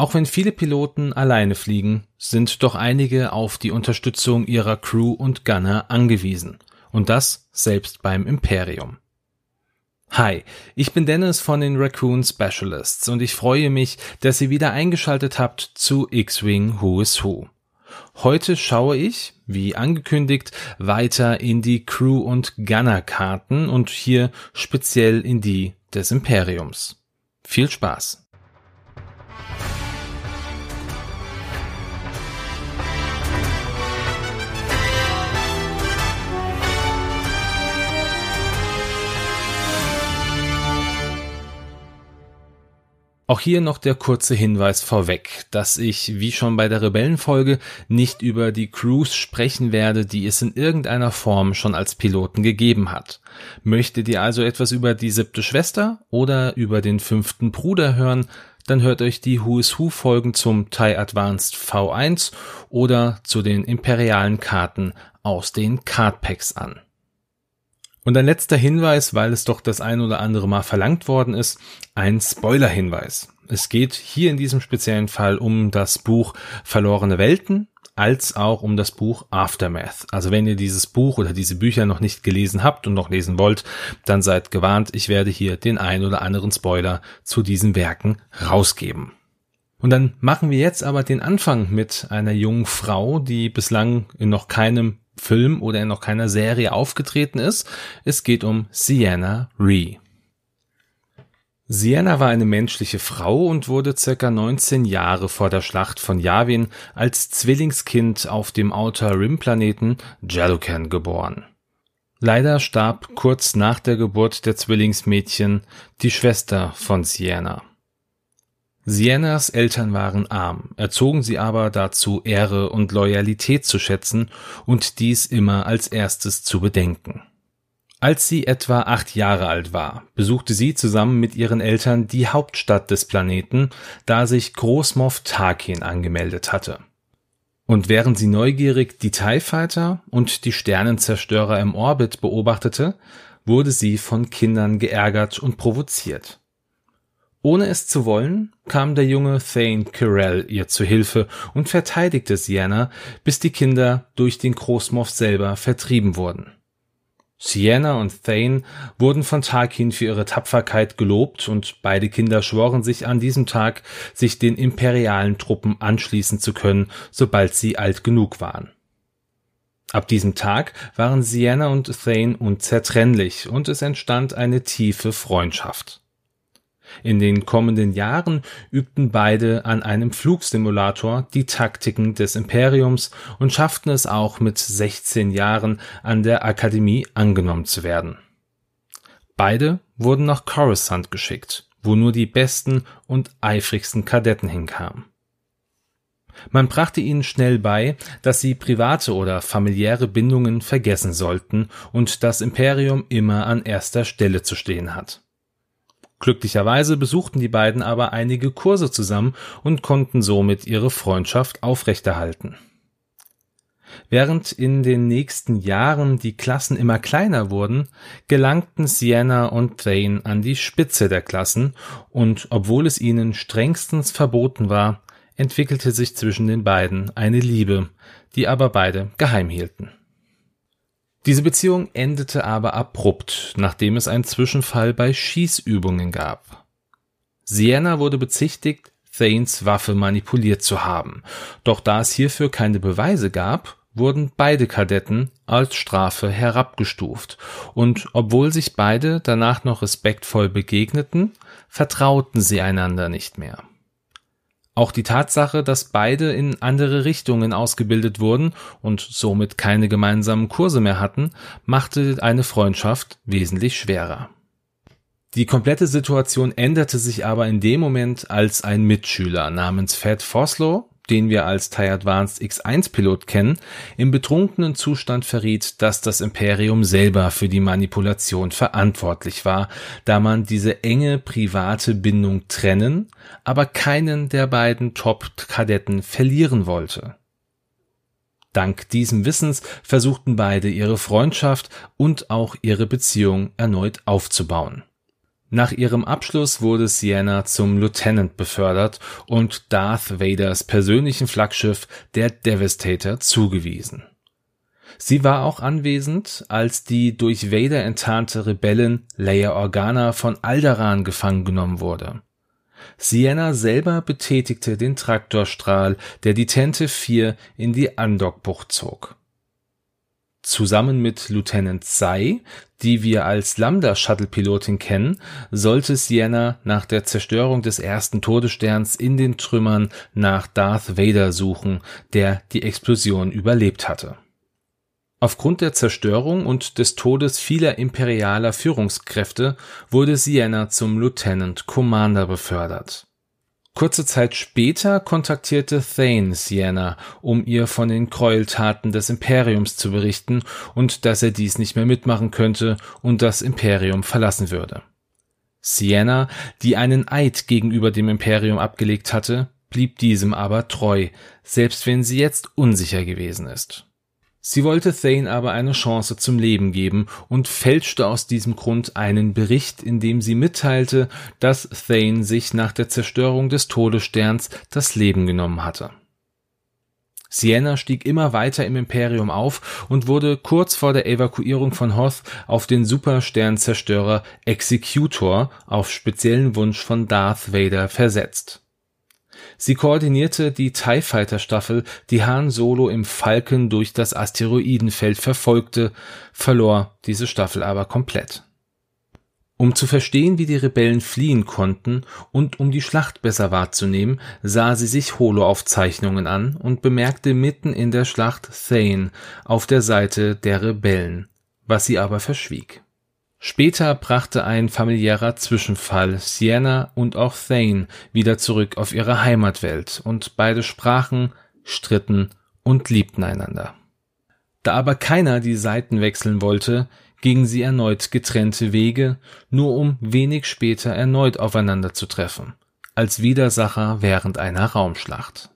Auch wenn viele Piloten alleine fliegen, sind doch einige auf die Unterstützung ihrer Crew und Gunner angewiesen. Und das selbst beim Imperium. Hi, ich bin Dennis von den Raccoon Specialists und ich freue mich, dass ihr wieder eingeschaltet habt zu X-Wing Who is Who. Heute schaue ich, wie angekündigt, weiter in die Crew- und Gunner-Karten und hier speziell in die des Imperiums. Viel Spaß! Auch hier noch der kurze Hinweis vorweg, dass ich, wie schon bei der Rebellenfolge, nicht über die Crews sprechen werde, die es in irgendeiner Form schon als Piloten gegeben hat. Möchtet ihr also etwas über die siebte Schwester oder über den fünften Bruder hören, dann hört euch die Who is Who Folgen zum TIE Advanced V1 oder zu den imperialen Karten aus den Cardpacks an. Und ein letzter Hinweis, weil es doch das ein oder andere Mal verlangt worden ist, ein Spoiler-Hinweis. Es geht hier in diesem speziellen Fall um das Buch Verlorene Welten als auch um das Buch Aftermath. Also wenn ihr dieses Buch oder diese Bücher noch nicht gelesen habt und noch lesen wollt, dann seid gewarnt, ich werde hier den ein oder anderen Spoiler zu diesen Werken rausgeben. Und dann machen wir jetzt aber den Anfang mit einer jungen Frau, die bislang in noch keinem Film oder in noch keiner Serie aufgetreten ist. Es geht um Sienna Ree. Sienna war eine menschliche Frau und wurde circa 19 Jahre vor der Schlacht von Yavin als Zwillingskind auf dem Outer Rim Planeten Jalucan geboren. Leider starb kurz nach der Geburt der Zwillingsmädchen die Schwester von Sienna. Siennas Eltern waren arm, erzogen sie aber dazu, Ehre und Loyalität zu schätzen und dies immer als erstes zu bedenken. Als sie etwa acht Jahre alt war, besuchte sie zusammen mit ihren Eltern die Hauptstadt des Planeten, da sich Großmoff Tarkin angemeldet hatte. Und während sie neugierig die TIE Fighter und die Sternenzerstörer im Orbit beobachtete, wurde sie von Kindern geärgert und provoziert. Ohne es zu wollen, kam der junge Thane Kirell ihr zu Hilfe und verteidigte Sienna, bis die Kinder durch den Großmoff selber vertrieben wurden. Sienna und Thane wurden von Tarkin für ihre Tapferkeit gelobt und beide Kinder schworen sich an diesem Tag, sich den imperialen Truppen anschließen zu können, sobald sie alt genug waren. Ab diesem Tag waren Sienna und Thane unzertrennlich und es entstand eine tiefe Freundschaft. In den kommenden Jahren übten beide an einem Flugsimulator die Taktiken des Imperiums und schafften es auch mit 16 Jahren an der Akademie angenommen zu werden. Beide wurden nach Coruscant geschickt, wo nur die besten und eifrigsten Kadetten hinkamen. Man brachte ihnen schnell bei, dass sie private oder familiäre Bindungen vergessen sollten und das Imperium immer an erster Stelle zu stehen hat. Glücklicherweise besuchten die beiden aber einige Kurse zusammen und konnten somit ihre Freundschaft aufrechterhalten. Während in den nächsten Jahren die Klassen immer kleiner wurden, gelangten Sienna und Thane an die Spitze der Klassen und obwohl es ihnen strengstens verboten war, entwickelte sich zwischen den beiden eine Liebe, die aber beide geheim hielten. Diese Beziehung endete aber abrupt, nachdem es einen Zwischenfall bei Schießübungen gab. Sienna wurde bezichtigt, Thanes Waffe manipuliert zu haben, doch da es hierfür keine Beweise gab, wurden beide Kadetten als Strafe herabgestuft, und obwohl sich beide danach noch respektvoll begegneten, vertrauten sie einander nicht mehr. Auch die Tatsache, dass beide in andere Richtungen ausgebildet wurden und somit keine gemeinsamen Kurse mehr hatten, machte eine Freundschaft wesentlich schwerer. Die komplette Situation änderte sich aber in dem Moment, als ein Mitschüler namens Fat Foslow den wir als TIE Advanced X1 Pilot kennen, im betrunkenen Zustand verriet, dass das Imperium selber für die Manipulation verantwortlich war, da man diese enge private Bindung trennen, aber keinen der beiden Top-Kadetten verlieren wollte. Dank diesem Wissens versuchten beide ihre Freundschaft und auch ihre Beziehung erneut aufzubauen. Nach ihrem Abschluss wurde Sienna zum Lieutenant befördert und Darth Vaders persönlichen Flaggschiff, der Devastator, zugewiesen. Sie war auch anwesend, als die durch Vader enttarnte Rebellin Leia Organa von Alderaan gefangen genommen wurde. Sienna selber betätigte den Traktorstrahl, der die Tente 4 in die Andockbucht zog. Zusammen mit Lieutenant Sai, die wir als Lambda-Shuttle-Pilotin kennen, sollte Sienna nach der Zerstörung des ersten Todessterns in den Trümmern nach Darth Vader suchen, der die Explosion überlebt hatte. Aufgrund der Zerstörung und des Todes vieler imperialer Führungskräfte wurde Sienna zum Lieutenant Commander befördert. Kurze Zeit später kontaktierte Thane Sienna, um ihr von den Gräueltaten des Imperiums zu berichten und dass er dies nicht mehr mitmachen könnte und das Imperium verlassen würde. Sienna, die einen Eid gegenüber dem Imperium abgelegt hatte, blieb diesem aber treu, selbst wenn sie jetzt unsicher gewesen ist. Sie wollte Thane aber eine Chance zum Leben geben und fälschte aus diesem Grund einen Bericht, in dem sie mitteilte, dass Thane sich nach der Zerstörung des Todessterns das Leben genommen hatte. Sienna stieg immer weiter im Imperium auf und wurde kurz vor der Evakuierung von Hoth auf den Supersternzerstörer Executor auf speziellen Wunsch von Darth Vader versetzt Sie koordinierte die TIE Fighter Staffel, die Han Solo im Falken durch das Asteroidenfeld verfolgte, verlor diese Staffel aber komplett. Um zu verstehen, wie die Rebellen fliehen konnten und um die Schlacht besser wahrzunehmen, sah sie sich Holo-Aufzeichnungen an und bemerkte mitten in der Schlacht Thane auf der Seite der Rebellen, was sie aber verschwieg Später brachte ein familiärer Zwischenfall Sienna und auch Thane wieder zurück auf ihre Heimatwelt und beide sprachen, stritten und liebten einander. Da aber keiner die Seiten wechseln wollte, gingen sie erneut getrennte Wege, nur um wenig später erneut aufeinander zu treffen, als Widersacher während einer Raumschlacht.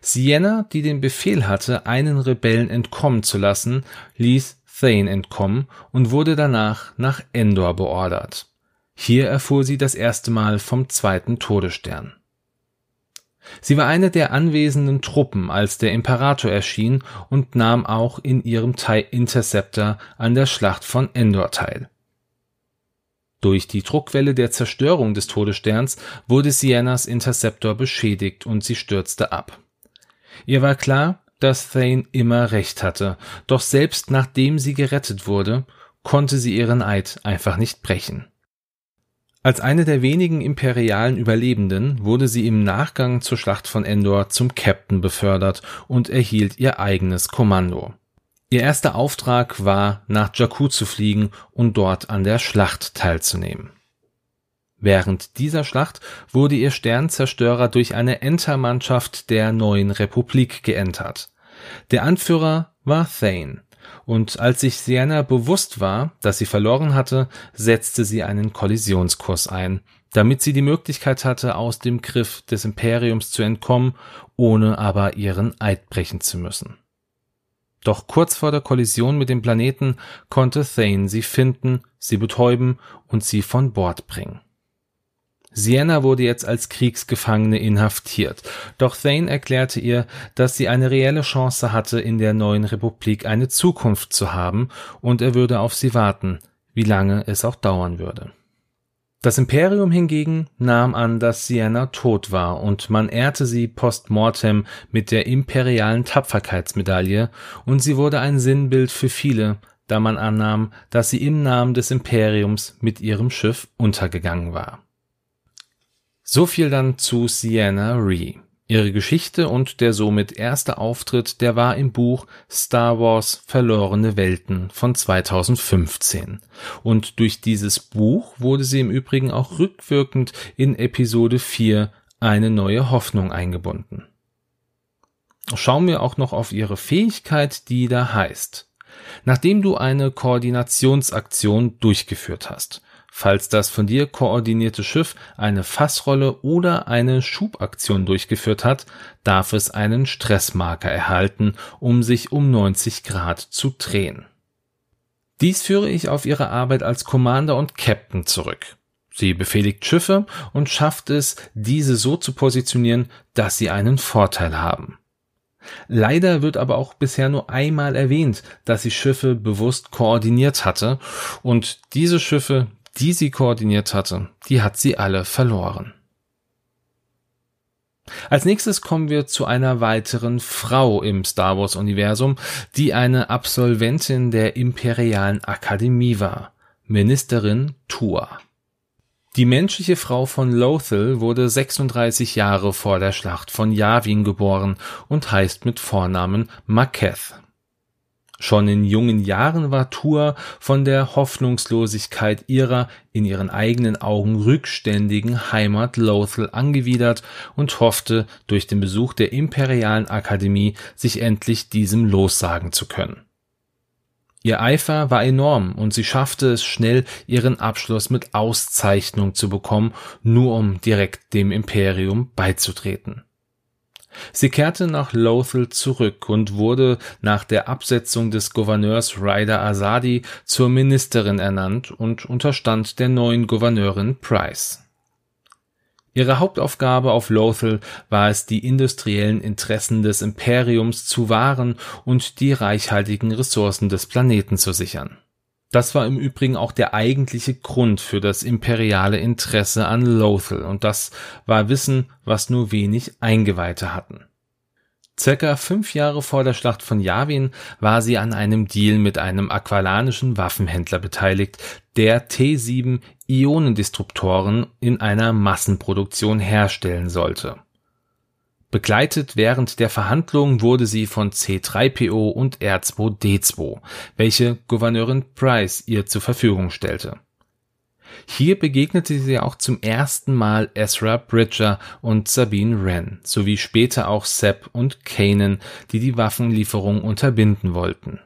Sienna, die den Befehl hatte, einen Rebellen entkommen zu lassen, ließ Thane entkommen und wurde danach nach Endor beordert. Hier erfuhr sie das erste Mal vom zweiten Todesstern. Sie war eine der anwesenden Truppen, als der Imperator erschien und nahm auch in ihrem TIE Interceptor an der Schlacht von Endor teil. Durch die Druckwelle der Zerstörung des Todessterns wurde Siennas Interceptor beschädigt und sie stürzte ab. Ihr war klar, dass Thane immer recht hatte, doch selbst nachdem sie gerettet wurde, konnte sie ihren Eid einfach nicht brechen. Als eine der wenigen imperialen Überlebenden wurde sie im Nachgang zur Schlacht von Endor zum Captain befördert und erhielt ihr eigenes Kommando. Ihr erster Auftrag war, nach Jakku zu fliegen und dort an der Schlacht teilzunehmen. Während dieser Schlacht wurde ihr Sternzerstörer durch eine Entermannschaft der neuen Republik geentert. Der Anführer war Thane, und als sich Sienna bewusst war, dass sie verloren hatte, setzte sie einen Kollisionskurs ein, damit sie die Möglichkeit hatte, aus dem Griff des Imperiums zu entkommen, ohne aber ihren Eid brechen zu müssen. Doch kurz vor der Kollision mit dem Planeten konnte Thane sie finden, sie betäuben und sie von Bord bringen. Sienna wurde jetzt als Kriegsgefangene inhaftiert, doch Thane erklärte ihr, dass sie eine reelle Chance hatte, in der neuen Republik eine Zukunft zu haben, und er würde auf sie warten, wie lange es auch dauern würde. Das Imperium hingegen nahm an, dass Sienna tot war, und man ehrte sie post mortem mit der imperialen Tapferkeitsmedaille, und sie wurde ein Sinnbild für viele, da man annahm, dass sie im Namen des Imperiums mit ihrem Schiff untergegangen war. So viel dann zu Sienna Ree. Ihre Geschichte und der somit erste Auftritt, der war im Buch Star Wars Verlorene Welten von 2015. Und durch dieses Buch wurde sie im Übrigen auch rückwirkend in Episode 4 eine neue Hoffnung eingebunden. Schauen wir auch noch auf ihre Fähigkeit, die da heißt. Nachdem du eine Koordinationsaktion durchgeführt hast, falls das von dir koordinierte Schiff eine Fassrolle oder eine Schubaktion durchgeführt hat, darf es einen Stressmarker erhalten, um sich um 90 Grad zu drehen. Dies führe ich auf ihre Arbeit als Commander und Captain zurück. Sie befehligt Schiffe und schafft es, diese so zu positionieren, dass sie einen Vorteil haben. Leider wird aber auch bisher nur einmal erwähnt, dass sie Schiffe bewusst koordiniert hatte und diese Schiffe, die sie koordiniert hatte, die hat sie alle verloren. Als nächstes kommen wir zu einer weiteren Frau im Star Wars Universum, die eine Absolventin der Imperialen Akademie war, Ministerin Tua. Die menschliche Frau von Lothal wurde 36 Jahre vor der Schlacht von Yavin geboren und heißt mit Vornamen Maketh. Schon in jungen Jahren war Tur von der Hoffnungslosigkeit ihrer in ihren eigenen Augen rückständigen Heimat Lothal angewidert und hoffte, durch den Besuch der Imperialen Akademie sich endlich diesem lossagen zu können Ihr Eifer war enorm und sie schaffte es schnell, ihren Abschluss mit Auszeichnung zu bekommen, nur um direkt dem Imperium beizutreten. Sie kehrte nach Lothal zurück und wurde nach der Absetzung des Gouverneurs Ryder Azadi zur Ministerin ernannt und unterstand der neuen Gouverneurin Price Ihre Hauptaufgabe auf Lothal war es, die industriellen Interessen des Imperiums zu wahren und die reichhaltigen Ressourcen des Planeten zu sichern. Das war im Übrigen auch der eigentliche Grund für das imperiale Interesse an Lothal, und das war Wissen, was nur wenig Eingeweihte hatten Circa fünf Jahre vor der Schlacht von Yavin war sie an einem Deal mit einem aqualanischen Waffenhändler beteiligt, der T7 Ionendestruktoren in einer Massenproduktion herstellen sollte. Begleitet während der Verhandlungen wurde sie von C3PO und R2D2, welche Gouverneurin Price ihr zur Verfügung stellte hier begegnete sie auch zum ersten Mal Ezra Bridger und Sabine Wren sowie später auch Sepp und Kanan, die die Waffenlieferung unterbinden wollten.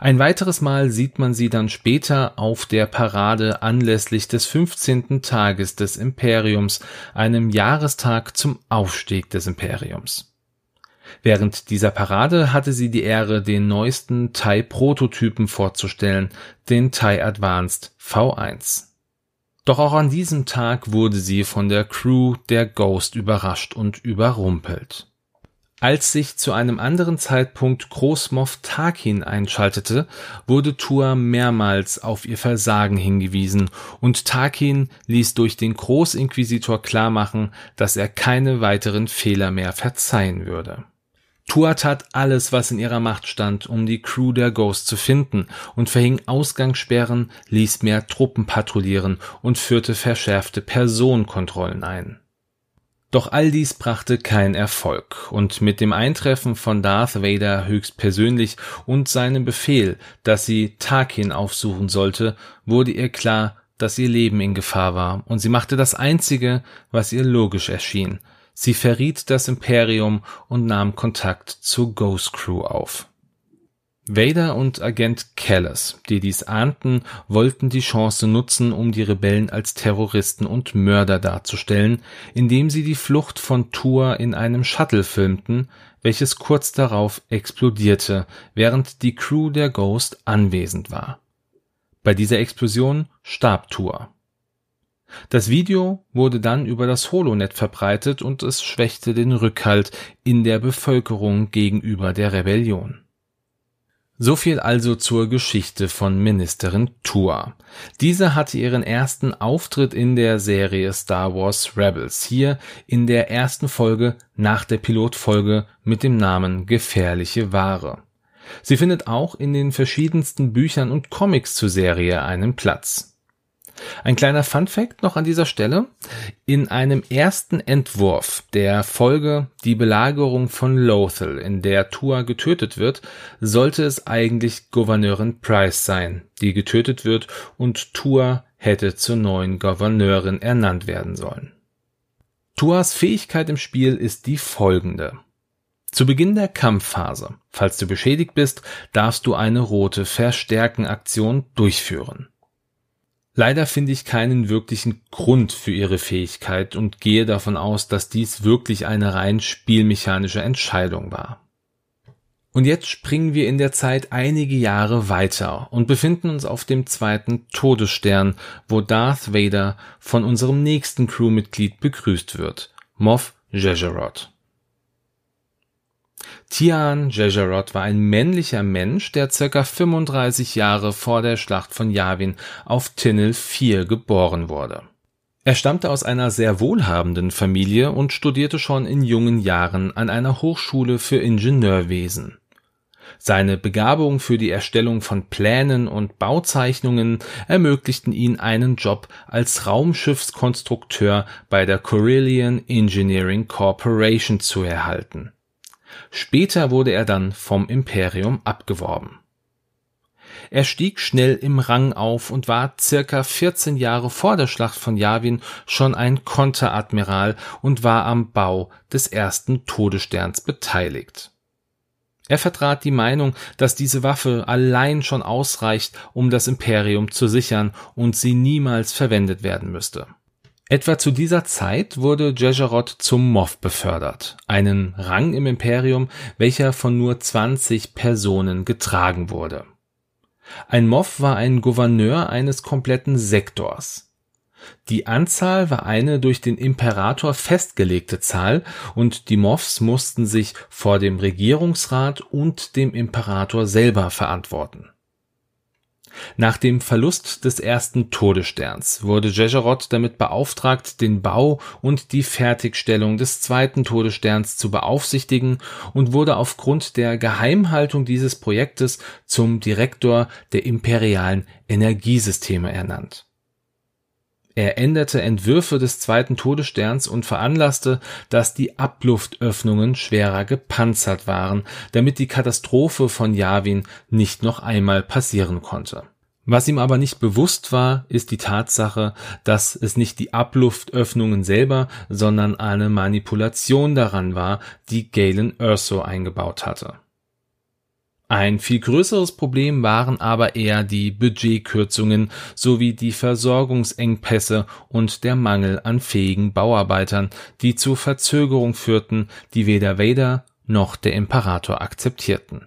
Ein weiteres Mal sieht man sie dann später auf der Parade anlässlich des 15. Tages des Imperiums, einem Jahrestag zum Aufstieg des Imperiums Während dieser Parade hatte sie die Ehre, den neuesten TIE-Prototypen vorzustellen, den TIE Advanced V1. Doch auch an diesem Tag wurde sie von der Crew der Ghost überrascht und überrumpelt. Als sich zu einem anderen Zeitpunkt Großmoff Tarkin einschaltete, wurde Tua mehrmals auf ihr Versagen hingewiesen und Tarkin ließ durch den Großinquisitor klarmachen, dass er keine weiteren Fehler mehr verzeihen würde Tua tat alles, was in ihrer Macht stand, um die Crew der Ghost zu finden und verhing Ausgangssperren, ließ mehr Truppen patrouillieren und führte verschärfte Personenkontrollen ein. Doch all dies brachte keinen Erfolg, und mit dem Eintreffen von Darth Vader höchstpersönlich und seinem Befehl, dass sie Tarkin aufsuchen sollte, wurde ihr klar, dass ihr Leben in Gefahr war, und sie machte das Einzige, was ihr logisch erschien, Sie verriet das Imperium und nahm Kontakt zur Ghost Crew auf. Vader und Agent Callis, die dies ahnten, wollten die Chance nutzen, um die Rebellen als Terroristen und Mörder darzustellen, indem sie die Flucht von Tour in einem Shuttle filmten, welches kurz darauf explodierte, während die Crew der Ghost anwesend war. Bei dieser Explosion starb Tour. Das Video wurde dann über das Holonet verbreitet und es schwächte den Rückhalt in der Bevölkerung gegenüber der Rebellion. So viel also zur Geschichte von Ministerin Tua. Diese hatte ihren ersten Auftritt in der Serie Star Wars Rebels hier in der ersten Folge nach der Pilotfolge mit dem Namen Gefährliche Ware. Sie findet auch in den verschiedensten Büchern und Comics zur Serie einen Platz. Ein kleiner Funfact noch an dieser Stelle. In einem ersten Entwurf der Folge Die Belagerung von Lothal, in der Tua getötet wird, sollte es eigentlich Gouverneurin Price sein, die getötet wird und Tua hätte zur neuen Gouverneurin ernannt werden sollen. Tuas Fähigkeit im Spiel ist die folgende. Zu Beginn der Kampfphase, falls du beschädigt bist, darfst du eine rote Verstärken-Aktion durchführen. Leider finde ich keinen wirklichen Grund für ihre Fähigkeit und gehe davon aus, dass dies wirklich eine rein spielmechanische Entscheidung war. Und jetzt springen wir in der Zeit einige Jahre weiter und befinden uns auf dem zweiten Todesstern, wo Darth Vader von unserem nächsten Crewmitglied begrüßt wird, Moff Jejerot. Tian Jejerot war ein männlicher Mensch, der circa 35 Jahre vor der Schlacht von Yavin auf Tinnel 4 geboren wurde. Er stammte aus einer sehr wohlhabenden Familie und studierte schon in jungen Jahren an einer Hochschule für Ingenieurwesen. Seine Begabung für die Erstellung von Plänen und Bauzeichnungen ermöglichten ihn einen Job als Raumschiffskonstrukteur bei der Corellian Engineering Corporation zu erhalten. Später wurde er dann vom Imperium abgeworben er stieg schnell im Rang auf und war circa 14 Jahre vor der Schlacht von Yavin schon ein Konteradmiral und war am Bau des ersten Todessterns beteiligt. Er vertrat die Meinung, dass diese Waffe allein schon ausreicht, um das Imperium zu sichern und sie niemals verwendet werden müsste. Etwa zu dieser Zeit wurde Jejerot zum Moff befördert, einen Rang im Imperium, welcher von nur 20 Personen getragen wurde. Ein Moff war ein Gouverneur eines kompletten Sektors. Die Anzahl war eine durch den Imperator festgelegte Zahl und die Moffs mussten sich vor dem Regierungsrat und dem Imperator selber verantworten nach dem Verlust des ersten Todessterns wurde Jejerot damit beauftragt, den Bau und die Fertigstellung des zweiten Todessterns zu beaufsichtigen und wurde aufgrund der Geheimhaltung dieses Projektes zum Direktor der imperialen Energiesysteme ernannt. Er änderte Entwürfe des zweiten Todessterns und veranlasste, dass die Abluftöffnungen schwerer gepanzert waren, damit die Katastrophe von Yavin nicht noch einmal passieren konnte. Was ihm aber nicht bewusst war, ist die Tatsache, dass es nicht die Abluftöffnungen selber, sondern eine Manipulation daran war, die Galen Erso eingebaut hatte. Ein viel größeres Problem waren aber eher die Budgetkürzungen sowie die Versorgungsengpässe und der Mangel an fähigen Bauarbeitern, die zu Verzögerung führten, die weder Vader noch der Imperator akzeptierten.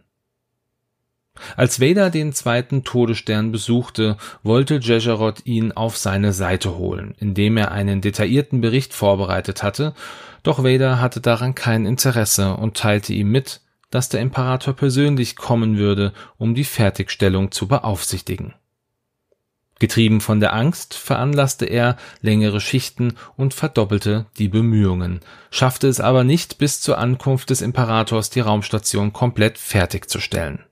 Als Vader den zweiten Todesstern besuchte, wollte Jejerot ihn auf seine Seite holen, indem er einen detaillierten Bericht vorbereitet hatte, doch Vader hatte daran kein Interesse und teilte ihm mit, dass der Imperator persönlich kommen würde, um die Fertigstellung zu beaufsichtigen. Getrieben von der Angst veranlasste er längere Schichten und verdoppelte die Bemühungen, schaffte es aber nicht bis zur Ankunft des Imperators die Raumstation komplett fertigzustellen.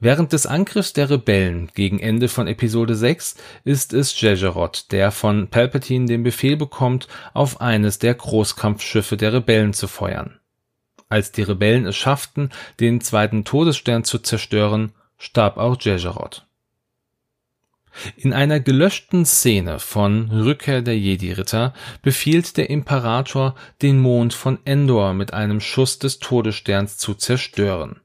Während des Angriffs der Rebellen gegen Ende von Episode 6 ist es Jejerot, der von Palpatine den Befehl bekommt, auf eines der Großkampfschiffe der Rebellen zu feuern. Als die Rebellen es schafften, den zweiten Todesstern zu zerstören, starb auch Jejerot. In einer gelöschten Szene von Rückkehr der Jedi-Ritter befiehlt der Imperator, den Mond von Endor mit einem Schuss des Todessterns zu zerstören.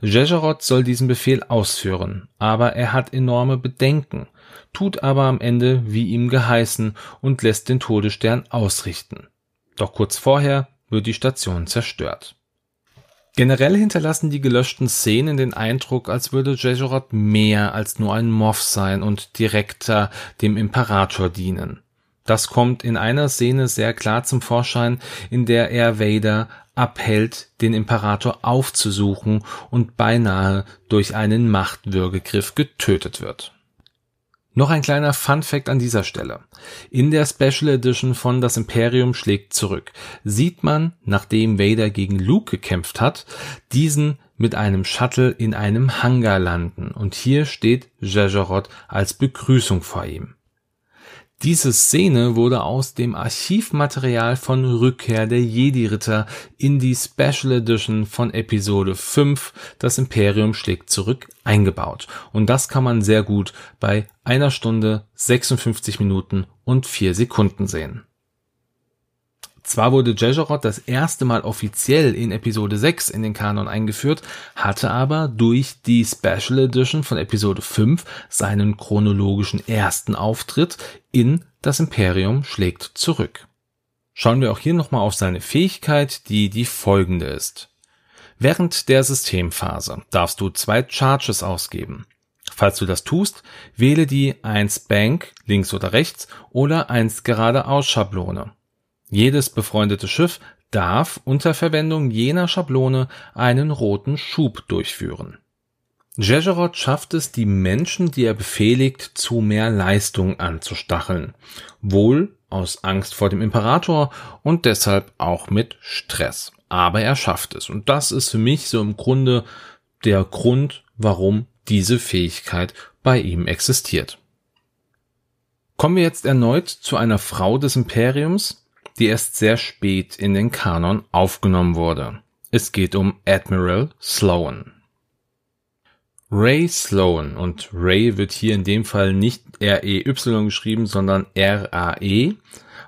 Jejerot soll diesen Befehl ausführen, aber er hat enorme Bedenken, tut aber am Ende wie ihm geheißen und lässt den Todesstern ausrichten. Doch kurz vorher wird die Station zerstört. Generell hinterlassen die gelöschten Szenen den Eindruck, als würde Jejerot mehr als nur ein Moff sein und direkter dem Imperator dienen. Das kommt in einer Szene sehr klar zum Vorschein, in der er Vader abhält, den Imperator aufzusuchen und beinahe durch einen Machtwürgegriff getötet wird. Noch ein kleiner Fun Fact an dieser Stelle. In der Special Edition von Das Imperium schlägt zurück sieht man, nachdem Vader gegen Luke gekämpft hat, diesen mit einem Shuttle in einem Hangar landen und hier steht Jajarot als Begrüßung vor ihm. Diese Szene wurde aus dem Archivmaterial von Rückkehr der Jedi-Ritter in die Special Edition von Episode 5 Das Imperium schlägt zurück eingebaut. Und das kann man sehr gut bei einer Stunde 56 Minuten und 4 Sekunden sehen. Zwar wurde Jejerot das erste Mal offiziell in Episode 6 in den Kanon eingeführt, hatte aber durch die Special Edition von Episode 5 seinen chronologischen ersten Auftritt in Das Imperium schlägt zurück. Schauen wir auch hier nochmal auf seine Fähigkeit, die die folgende ist. Während der Systemphase darfst du zwei Charges ausgeben. Falls du das tust, wähle die 1 Bank links oder rechts oder 1 geradeaus Schablone. Jedes befreundete Schiff darf unter Verwendung jener Schablone einen roten Schub durchführen. Jejerot schafft es, die Menschen, die er befehligt, zu mehr Leistung anzustacheln. Wohl aus Angst vor dem Imperator und deshalb auch mit Stress. Aber er schafft es. Und das ist für mich so im Grunde der Grund, warum diese Fähigkeit bei ihm existiert. Kommen wir jetzt erneut zu einer Frau des Imperiums, die erst sehr spät in den Kanon aufgenommen wurde. Es geht um Admiral Sloan. Ray Sloan und Ray wird hier in dem Fall nicht R-E-Y geschrieben, sondern R-A-E,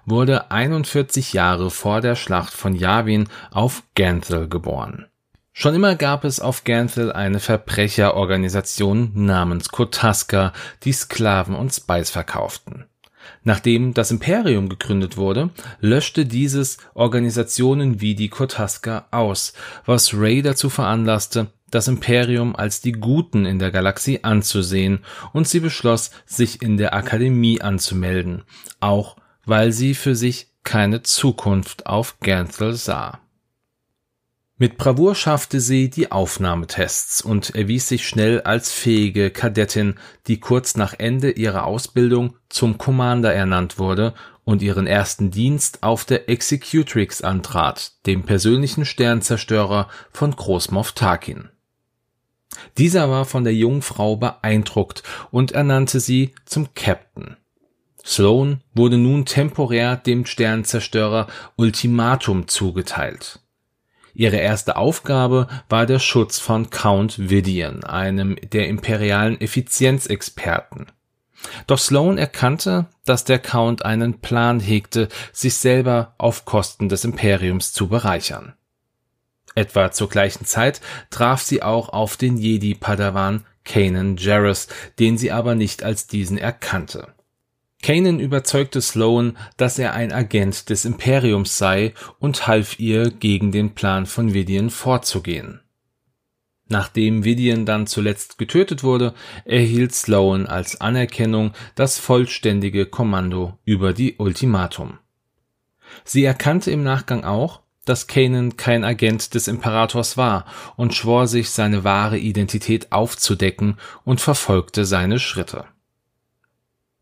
wurde 41 Jahre vor der Schlacht von Yavin auf Ganthel geboren. Schon immer gab es auf Ganthel eine Verbrecherorganisation namens Kotaska, die Sklaven und Spice verkauften. Nachdem das Imperium gegründet wurde, löschte dieses Organisationen wie die Kotaska aus, was Ray dazu veranlasste, das Imperium als die Guten in der Galaxie anzusehen, und sie beschloss, sich in der Akademie anzumelden, auch weil sie für sich keine Zukunft auf Ganthel sah. Mit Bravour schaffte sie die Aufnahmetests und erwies sich schnell als fähige Kadettin, die kurz nach Ende ihrer Ausbildung zum Commander ernannt wurde und ihren ersten Dienst auf der Executrix antrat, dem persönlichen Sternzerstörer von Großmoff Tarkin. Dieser war von der jungen Frau beeindruckt und ernannte sie zum Captain. Sloan wurde nun temporär dem Sternzerstörer Ultimatum zugeteilt. Ihre erste Aufgabe war der Schutz von Count Vidian, einem der imperialen Effizienzexperten. Doch Sloan erkannte, dass der Count einen Plan hegte, sich selber auf Kosten des Imperiums zu bereichern. Etwa zur gleichen Zeit traf sie auch auf den Jedi-Padawan Kanan Jarrus, den sie aber nicht als diesen erkannte. Kanan überzeugte Sloan, dass er ein Agent des Imperiums sei und half ihr, gegen den Plan von Vidian vorzugehen. Nachdem Vidian dann zuletzt getötet wurde, erhielt Sloan als Anerkennung das vollständige Kommando über die Ultimatum. Sie erkannte im Nachgang auch, dass Kanan kein Agent des Imperators war und schwor sich seine wahre Identität aufzudecken und verfolgte seine Schritte.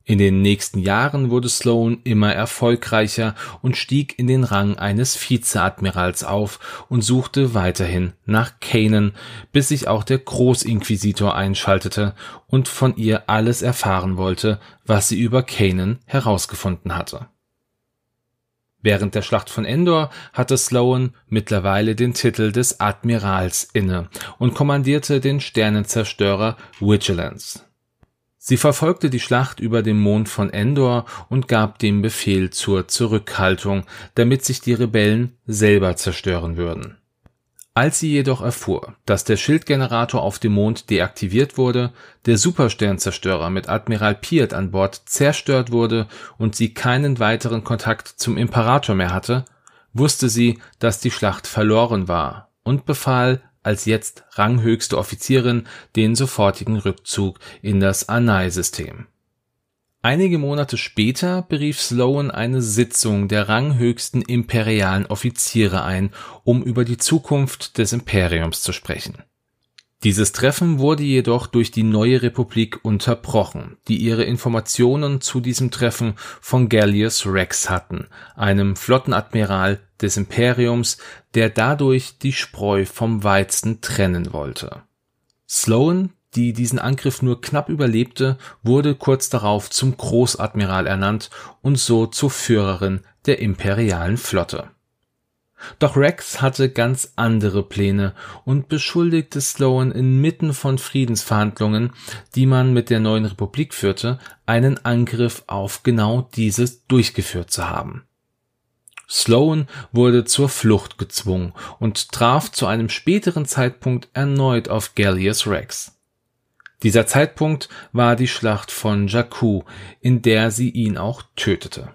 In den nächsten Jahren wurde Sloan immer erfolgreicher und stieg in den Rang eines Vizeadmirals auf und suchte weiterhin nach Kanan, bis sich auch der Großinquisitor einschaltete und von ihr alles erfahren wollte, was sie über Kanan herausgefunden hatte. Während der Schlacht von Endor hatte Sloan mittlerweile den Titel des Admirals inne und kommandierte den Sternenzerstörer Vigilance. Sie verfolgte die Schlacht über dem Mond von Endor und gab den Befehl zur Zurückhaltung, damit sich die Rebellen selber zerstören würden. Als sie jedoch erfuhr, dass der Schildgenerator auf dem Mond deaktiviert wurde, der Supersternzerstörer mit Admiral Piet an Bord zerstört wurde und sie keinen weiteren Kontakt zum Imperator mehr hatte, wusste sie, dass die Schlacht verloren war und befahl als jetzt ranghöchste Offizierin den sofortigen Rückzug in das Anai-System. Einige Monate später berief Sloan eine Sitzung der ranghöchsten imperialen Offiziere ein, um über die Zukunft des Imperiums zu sprechen dieses Treffen wurde jedoch durch die Neue Republik unterbrochen, die ihre Informationen zu diesem Treffen von Gallius Rex hatten, einem Flottenadmiral des Imperiums, der dadurch die Spreu vom Weizen trennen wollte. Sloan, die diesen Angriff nur knapp überlebte, wurde kurz darauf zum Großadmiral ernannt und so zur Führerin der imperialen Flotte doch Rex hatte ganz andere Pläne und beschuldigte Sloan inmitten von Friedensverhandlungen, die man mit der neuen Republik führte, einen Angriff auf genau dieses durchgeführt zu haben. Sloan wurde zur Flucht gezwungen und traf zu einem späteren Zeitpunkt erneut auf Gallius Rex. Dieser Zeitpunkt war die Schlacht von Jakku, in der sie ihn auch tötete.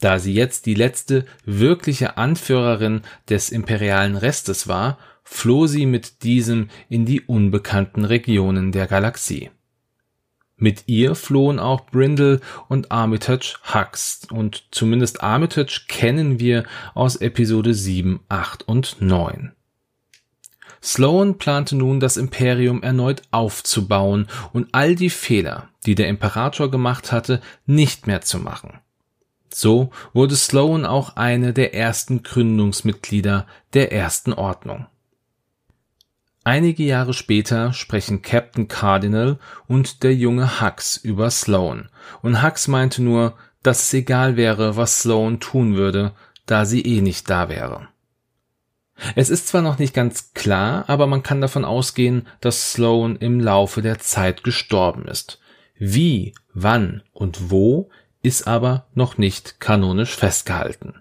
Da sie jetzt die letzte wirkliche Anführerin des imperialen Restes war, floh sie mit diesem in die unbekannten Regionen der Galaxie. Mit ihr flohen auch Brindle und Armitage Hux und zumindest Armitage kennen wir aus Episode 7, 8 und 9. Sloan plante nun, das Imperium erneut aufzubauen und all die Fehler, die der Imperator gemacht hatte, nicht mehr zu machen. So wurde Sloan auch eine der ersten Gründungsmitglieder der Ersten Ordnung. Einige Jahre später sprechen Captain Cardinal und der junge Hux über Sloan, und Hux meinte nur, dass es egal wäre, was Sloan tun würde, da sie eh nicht da wäre. Es ist zwar noch nicht ganz klar, aber man kann davon ausgehen, dass Sloan im Laufe der Zeit gestorben ist. Wie, wann und wo ist aber noch nicht kanonisch festgehalten.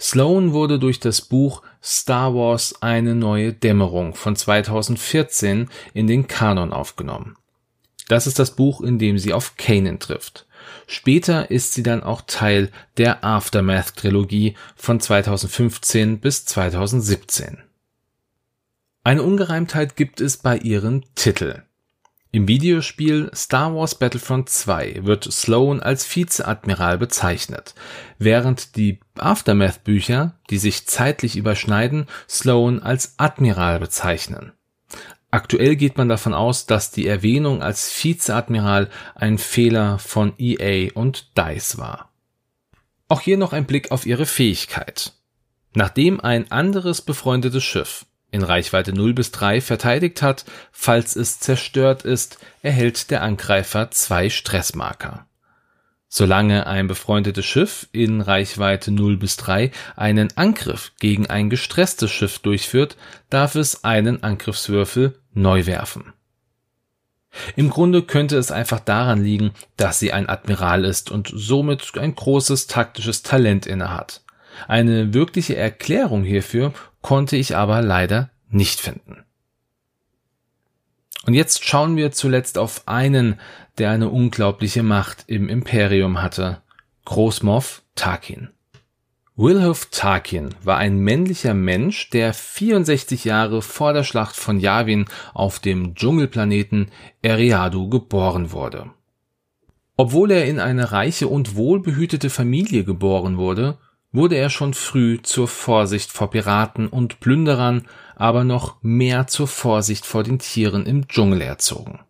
Sloan wurde durch das Buch Star Wars eine neue Dämmerung von 2014 in den Kanon aufgenommen. Das ist das Buch, in dem sie auf Kanan trifft. Später ist sie dann auch Teil der Aftermath-Trilogie von 2015 bis 2017. Eine Ungereimtheit gibt es bei ihren Titeln. Im Videospiel Star Wars Battlefront 2 wird Sloan als Vizeadmiral bezeichnet, während die Aftermath-Bücher, die sich zeitlich überschneiden, Sloan als Admiral bezeichnen. Aktuell geht man davon aus, dass die Erwähnung als Vizeadmiral ein Fehler von EA und DICE war. Auch hier noch ein Blick auf ihre Fähigkeit. Nachdem ein anderes befreundetes Schiff in Reichweite 0 bis 3 verteidigt hat, falls es zerstört ist, erhält der Angreifer zwei Stressmarker. Solange ein befreundetes Schiff in Reichweite 0 bis 3 einen Angriff gegen ein gestresstes Schiff durchführt, darf es einen Angriffswürfel neu werfen. Im Grunde könnte es einfach daran liegen, dass sie ein Admiral ist und somit ein großes taktisches Talent innehat. Eine wirkliche Erklärung hierfür konnte ich aber leider nicht finden. Und jetzt schauen wir zuletzt auf einen, der eine unglaubliche Macht im Imperium hatte. Großmoff Tarkin. Wilhof Tarkin war ein männlicher Mensch, der 64 Jahre vor der Schlacht von Yavin auf dem Dschungelplaneten Eriadu geboren wurde. Obwohl er in eine reiche und wohlbehütete Familie geboren wurde, wurde er schon früh zur Vorsicht vor Piraten und Plünderern, aber noch mehr zur Vorsicht vor den Tieren im Dschungel erzogen.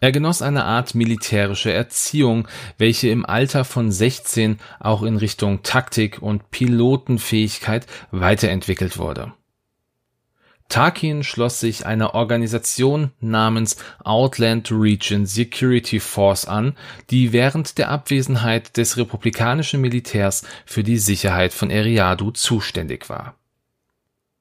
Er genoss eine Art militärische Erziehung, welche im Alter von 16 auch in Richtung Taktik und Pilotenfähigkeit weiterentwickelt wurde. Tarkin schloss sich einer Organisation namens Outland Region Security Force an, die während der Abwesenheit des republikanischen Militärs für die Sicherheit von Eriadu zuständig war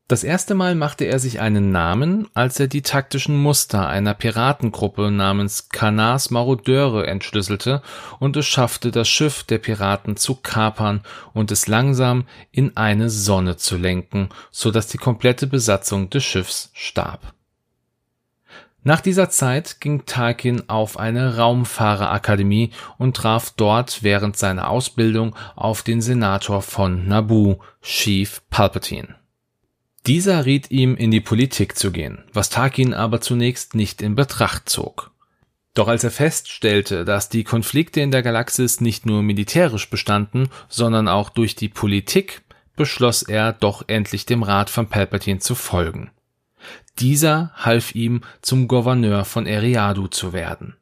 das erste Mal machte er sich einen Namen, als er die taktischen Muster einer Piratengruppe namens Canars Marodeure entschlüsselte und es schaffte, das Schiff der Piraten zu kapern und es langsam in eine Sonne zu lenken, so dass die komplette Besatzung des Schiffs starb. Nach dieser Zeit ging Tarkin auf eine Raumfahrerakademie und traf dort während seiner Ausbildung auf den Senator von Naboo, Chief Palpatine. Dieser riet ihm, in die Politik zu gehen, was Tarkin aber zunächst nicht in Betracht zog. Doch als er feststellte, dass die Konflikte in der Galaxis nicht nur militärisch bestanden, sondern auch durch die Politik, beschloss er doch endlich dem Rat von Palpatine zu folgen. Dieser half ihm, zum Gouverneur von Eriadu zu werden.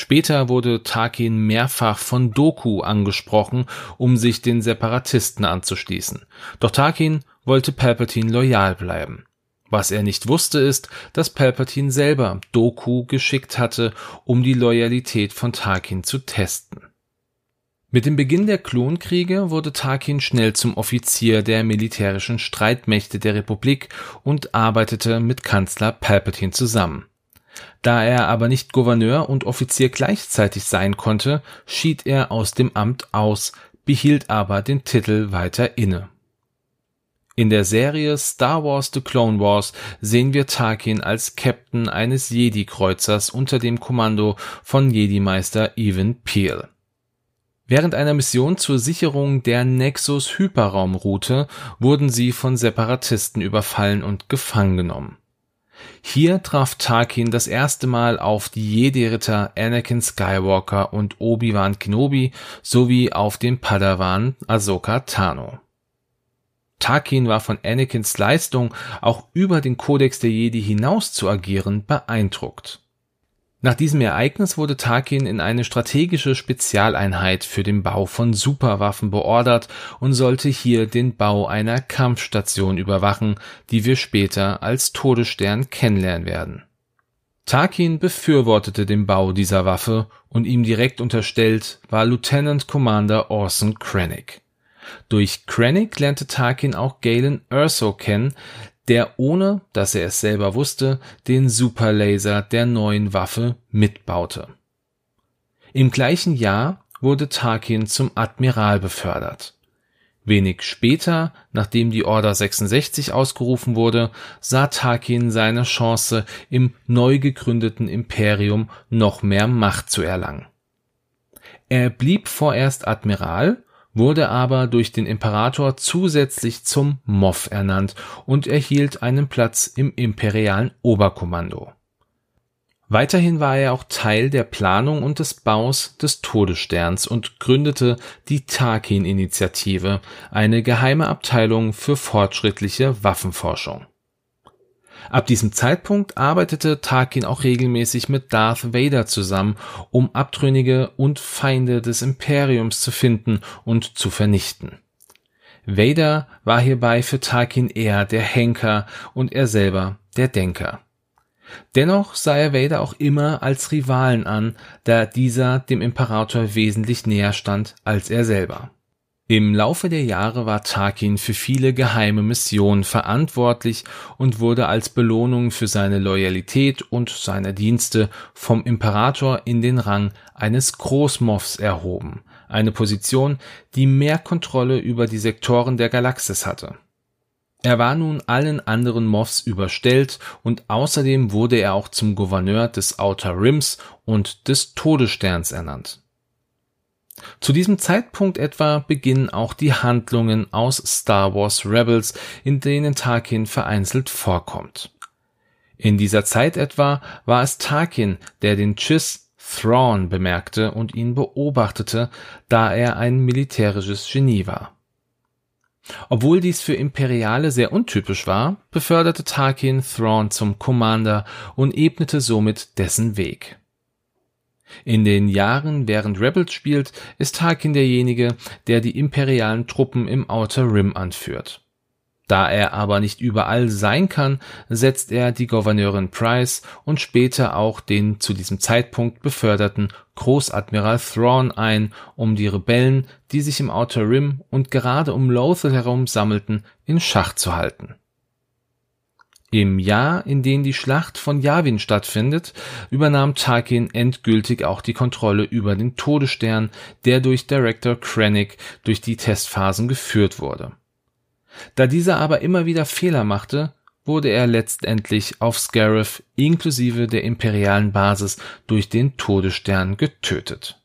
Später wurde Tarkin mehrfach von Doku angesprochen, um sich den Separatisten anzuschließen. Doch Tarkin wollte Palpatine loyal bleiben. Was er nicht wusste ist, dass Palpatine selber Doku geschickt hatte, um die Loyalität von Tarkin zu testen. Mit dem Beginn der Klonkriege wurde Tarkin schnell zum Offizier der militärischen Streitmächte der Republik und arbeitete mit Kanzler Palpatine zusammen. Da er aber nicht Gouverneur und Offizier gleichzeitig sein konnte, schied er aus dem Amt aus, behielt aber den Titel weiter inne. In der Serie Star Wars The Clone Wars sehen wir Tarkin als Captain eines Jedi-Kreuzers unter dem Kommando von Jedi-Meister Evan Peel. Während einer Mission zur Sicherung der Nexus-Hyperraumroute wurden sie von Separatisten überfallen und gefangen genommen. Hier traf Tarkin das erste Mal auf die Jedi-Ritter Anakin Skywalker und Obi-Wan Kenobi sowie auf den Padawan Ahsoka Tano. Tarkin war von Anakins Leistung, auch über den Kodex der Jedi hinaus zu agieren, beeindruckt nach diesem Ereignis wurde Tarkin in eine strategische Spezialeinheit für den Bau von Superwaffen beordert und sollte hier den Bau einer Kampfstation überwachen, die wir später als Todesstern kennenlernen werden. Tarkin befürwortete den Bau dieser Waffe und ihm direkt unterstellt war Lieutenant Commander Orson Krennic. Durch Krennic lernte Tarkin auch Galen Erso kennen, der ohne, dass er es selber wusste, den Superlaser der neuen Waffe mitbaute. Im gleichen Jahr wurde Tarkin zum Admiral befördert. Wenig später, nachdem die Order 66 ausgerufen wurde, sah Tarkin seine Chance, im neu gegründeten Imperium noch mehr Macht zu erlangen. Er blieb vorerst Admiral wurde aber durch den Imperator zusätzlich zum Moff ernannt und erhielt einen Platz im imperialen Oberkommando. Weiterhin war er auch Teil der Planung und des Baus des Todessterns und gründete die Tarkin-Initiative, eine geheime Abteilung für fortschrittliche Waffenforschung Ab diesem Zeitpunkt arbeitete Tarkin auch regelmäßig mit Darth Vader zusammen, um Abtrünnige und Feinde des Imperiums zu finden und zu vernichten. Vader war hierbei für Tarkin eher der Henker und er selber der Denker. Dennoch sah er Vader auch immer als Rivalen an, da dieser dem Imperator wesentlich näher stand als er selber. Im Laufe der Jahre war Tarkin für viele geheime Missionen verantwortlich und wurde als Belohnung für seine Loyalität und seine Dienste vom Imperator in den Rang eines Großmoffs erhoben, eine Position, die mehr Kontrolle über die Sektoren der Galaxis hatte. Er war nun allen anderen Moffs überstellt und außerdem wurde er auch zum Gouverneur des Outer Rims und des Todessterns ernannt zu diesem Zeitpunkt etwa beginnen auch die Handlungen aus Star Wars Rebels, in denen Tarkin vereinzelt vorkommt. In dieser Zeit etwa war es Tarkin, der den Chiss Thrawn bemerkte und ihn beobachtete, da er ein militärisches Genie war. Obwohl dies für Imperiale sehr untypisch war, beförderte Tarkin Thrawn zum Commander und ebnete somit dessen Weg. In den Jahren, während Rebels spielt, ist Tarkin derjenige, der die imperialen Truppen im Outer Rim anführt. Da er aber nicht überall sein kann, setzt er die Gouverneurin Price und später auch den zu diesem Zeitpunkt beförderten Großadmiral Thrawn ein, um die Rebellen, die sich im Outer Rim und gerade um Lothal herum sammelten, in Schach zu halten im Jahr, in dem die Schlacht von Yavin stattfindet, übernahm Tarkin endgültig auch die Kontrolle über den Todesstern, der durch Director Krennic durch die Testphasen geführt wurde. Da dieser aber immer wieder Fehler machte, wurde er letztendlich auf Scarif inklusive der imperialen Basis durch den Todesstern getötet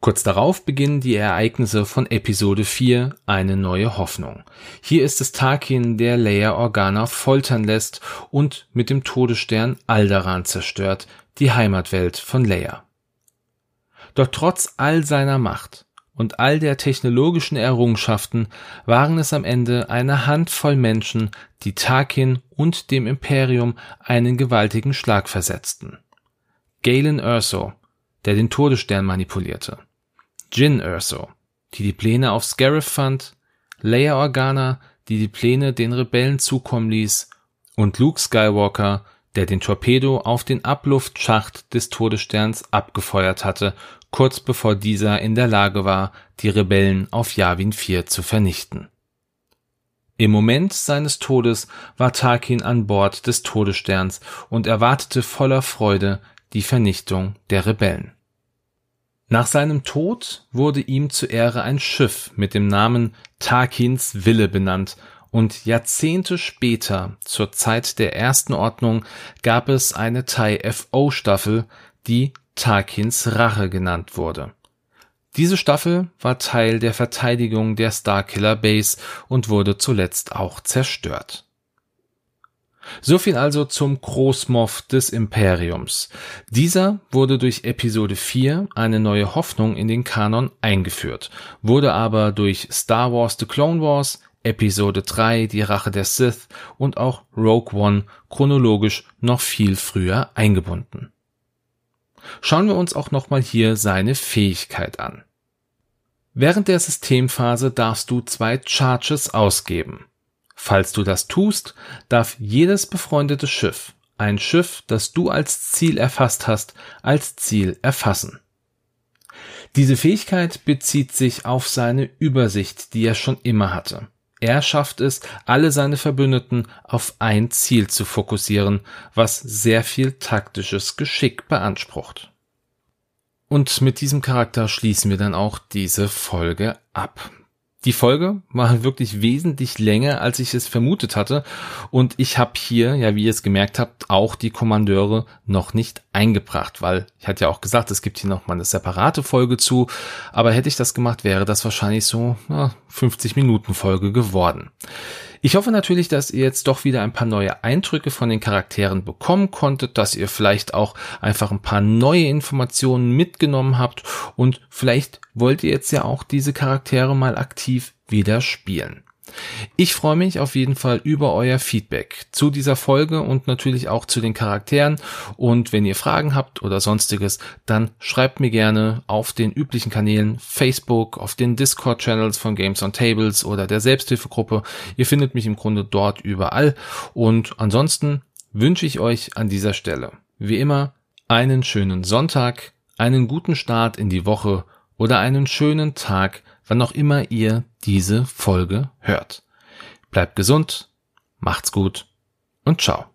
Kurz darauf beginnen die Ereignisse von Episode 4 Eine neue Hoffnung. Hier ist es Tarkin, der Leia Organa foltern lässt und mit dem Todesstern Alderaan zerstört, die Heimatwelt von Leia. Doch trotz all seiner Macht und all der technologischen Errungenschaften waren es am Ende eine Handvoll Menschen, die Tarkin und dem Imperium einen gewaltigen Schlag versetzten. Galen Erso, der den Todesstern manipulierte. Jin Erso, die die Pläne auf Scarif fand, Leia Organa, die die Pläne den Rebellen zukommen ließ, und Luke Skywalker, der den Torpedo auf den Abluftschacht des Todessterns abgefeuert hatte, kurz bevor dieser in der Lage war, die Rebellen auf Yavin 4 zu vernichten. Im Moment seines Todes war Tarkin an Bord des Todessterns und erwartete voller Freude die Vernichtung der Rebellen. Nach seinem Tod wurde ihm zur Ehre ein Schiff mit dem Namen Tarkins Wille benannt und Jahrzehnte später, zur Zeit der Ersten Ordnung, gab es eine TIE FO Staffel, die Tarkins Rache genannt wurde. Diese Staffel war Teil der Verteidigung der Starkiller Base und wurde zuletzt auch zerstört. So viel also zum Großmoff des Imperiums. Dieser wurde durch Episode 4 eine neue Hoffnung in den Kanon eingeführt, wurde aber durch Star Wars The Clone Wars, Episode 3 Die Rache der Sith und auch Rogue One chronologisch noch viel früher eingebunden. Schauen wir uns auch nochmal hier seine Fähigkeit an. Während der Systemphase darfst du zwei Charges ausgeben. Falls du das tust, darf jedes befreundete Schiff, ein Schiff, das du als Ziel erfasst hast, als Ziel erfassen. Diese Fähigkeit bezieht sich auf seine Übersicht, die er schon immer hatte. Er schafft es, alle seine Verbündeten auf ein Ziel zu fokussieren, was sehr viel taktisches Geschick beansprucht. Und mit diesem Charakter schließen wir dann auch diese Folge ab. Die Folge war wirklich wesentlich länger, als ich es vermutet hatte. Und ich habe hier, ja, wie ihr es gemerkt habt, auch die Kommandeure noch nicht eingebracht, weil ich hatte ja auch gesagt, es gibt hier noch mal eine separate Folge zu. Aber hätte ich das gemacht, wäre das wahrscheinlich so na, 50 Minuten Folge geworden. Ich hoffe natürlich, dass ihr jetzt doch wieder ein paar neue Eindrücke von den Charakteren bekommen konntet, dass ihr vielleicht auch einfach ein paar neue Informationen mitgenommen habt und vielleicht wollt ihr jetzt ja auch diese Charaktere mal aktiv wieder spielen. Ich freue mich auf jeden Fall über euer Feedback zu dieser Folge und natürlich auch zu den Charakteren. Und wenn ihr Fragen habt oder sonstiges, dann schreibt mir gerne auf den üblichen Kanälen Facebook, auf den Discord-Channels von Games on Tables oder der Selbsthilfegruppe. Ihr findet mich im Grunde dort überall. Und ansonsten wünsche ich euch an dieser Stelle, wie immer, einen schönen Sonntag, einen guten Start in die Woche oder einen schönen Tag, wann auch immer ihr diese Folge hört. Bleibt gesund, macht's gut und ciao.